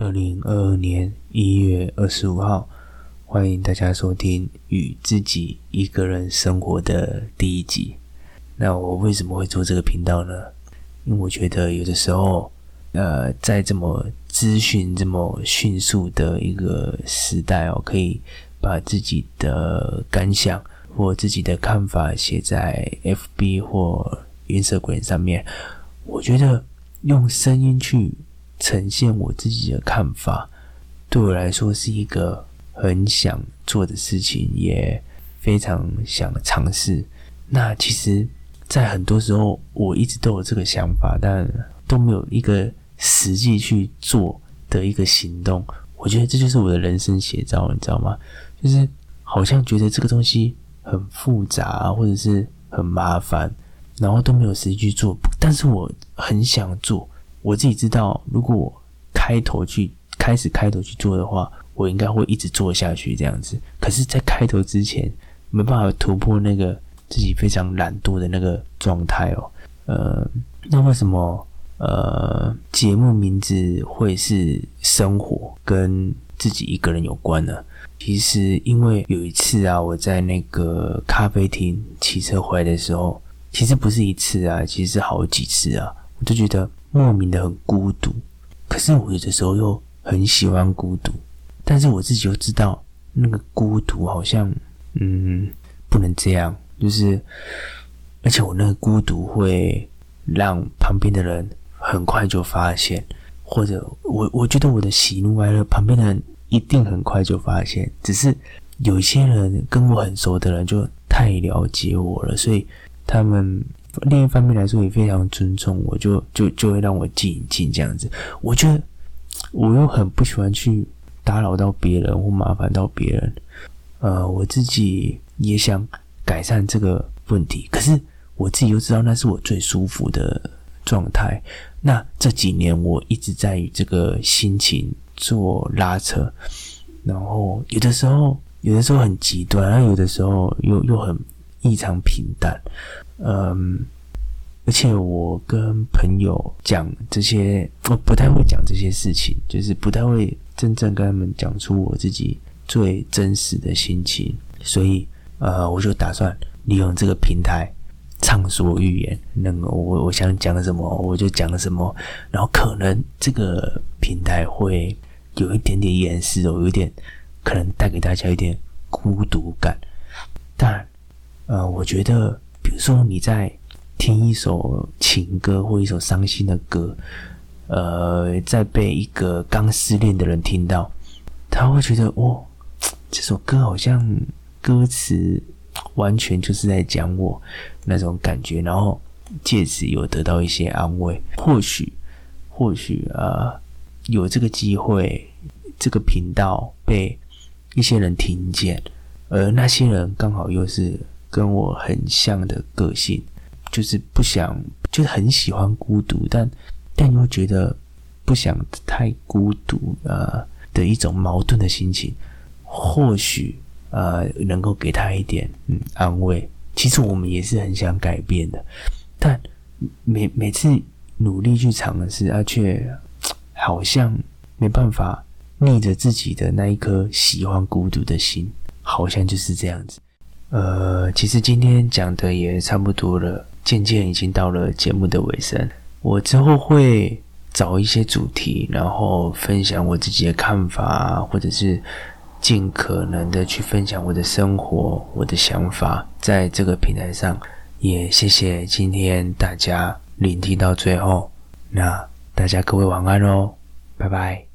二零二二年一月二十五号，欢迎大家收听《与自己一个人生活》的第一集。那我为什么会做这个频道呢？因为我觉得有的时候，呃，在这么资讯这么迅速的一个时代哦，可以把自己的感想或自己的看法写在 FB 或 Instagram 上面。我觉得用声音去呈现我自己的看法，对我来说是一个很想做的事情，也非常想尝试。那其实，在很多时候，我一直都有这个想法，但都没有一个实际去做的一个行动。我觉得这就是我的人生写照，你知道吗？就是好像觉得这个东西很复杂，或者是很麻烦。然后都没有实际去做，但是我很想做。我自己知道，如果我开头去开始开头去做的话，我应该会一直做下去这样子。可是，在开头之前，没办法突破那个自己非常懒惰的那个状态哦。呃，那为什么呃节目名字会是生活跟自己一个人有关呢？其实，因为有一次啊，我在那个咖啡厅骑车回来的时候。其实不是一次啊，其实是好几次啊，我就觉得莫名的很孤独。可是我有的时候又很喜欢孤独，但是我自己又知道那个孤独好像，嗯，不能这样。就是，而且我那个孤独会让旁边的人很快就发现，或者我我觉得我的喜怒哀乐，旁边的人一定很快就发现。只是有一些人跟我很熟的人就太了解我了，所以。他们另一方面来说也非常尊重我，就就就会让我静一静这样子。我觉得我又很不喜欢去打扰到别人或麻烦到别人。呃，我自己也想改善这个问题，可是我自己又知道那是我最舒服的状态。那这几年我一直在与这个心情做拉扯，然后有的时候有的时候很极端，然后有的时候又又很。异常平淡，嗯，而且我跟朋友讲这些，我不太会讲这些事情，就是不太会真正跟他们讲出我自己最真实的心情，所以，呃，我就打算利用这个平台畅所欲言，那个我我想讲什么我就讲什么，然后可能这个平台会有一点点掩饰，有一点可能带给大家一点孤独感，但。呃，我觉得，比如说你在听一首情歌或一首伤心的歌，呃，在被一个刚失恋的人听到，他会觉得，哦，这首歌好像歌词完全就是在讲我那种感觉，然后借此有得到一些安慰。或许，或许啊，有这个机会，这个频道被一些人听见，而那些人刚好又是。跟我很像的个性，就是不想，就是很喜欢孤独，但但又觉得不想太孤独啊的一种矛盾的心情，或许呃能够给他一点嗯安慰。其实我们也是很想改变的，但每每次努力去尝试啊，却好像没办法逆着自己的那一颗喜欢孤独的心，好像就是这样子。呃，其实今天讲的也差不多了，渐渐已经到了节目的尾声。我之后会找一些主题，然后分享我自己的看法，或者是尽可能的去分享我的生活、我的想法，在这个平台上。也谢谢今天大家聆听到最后，那大家各位晚安喽，拜拜。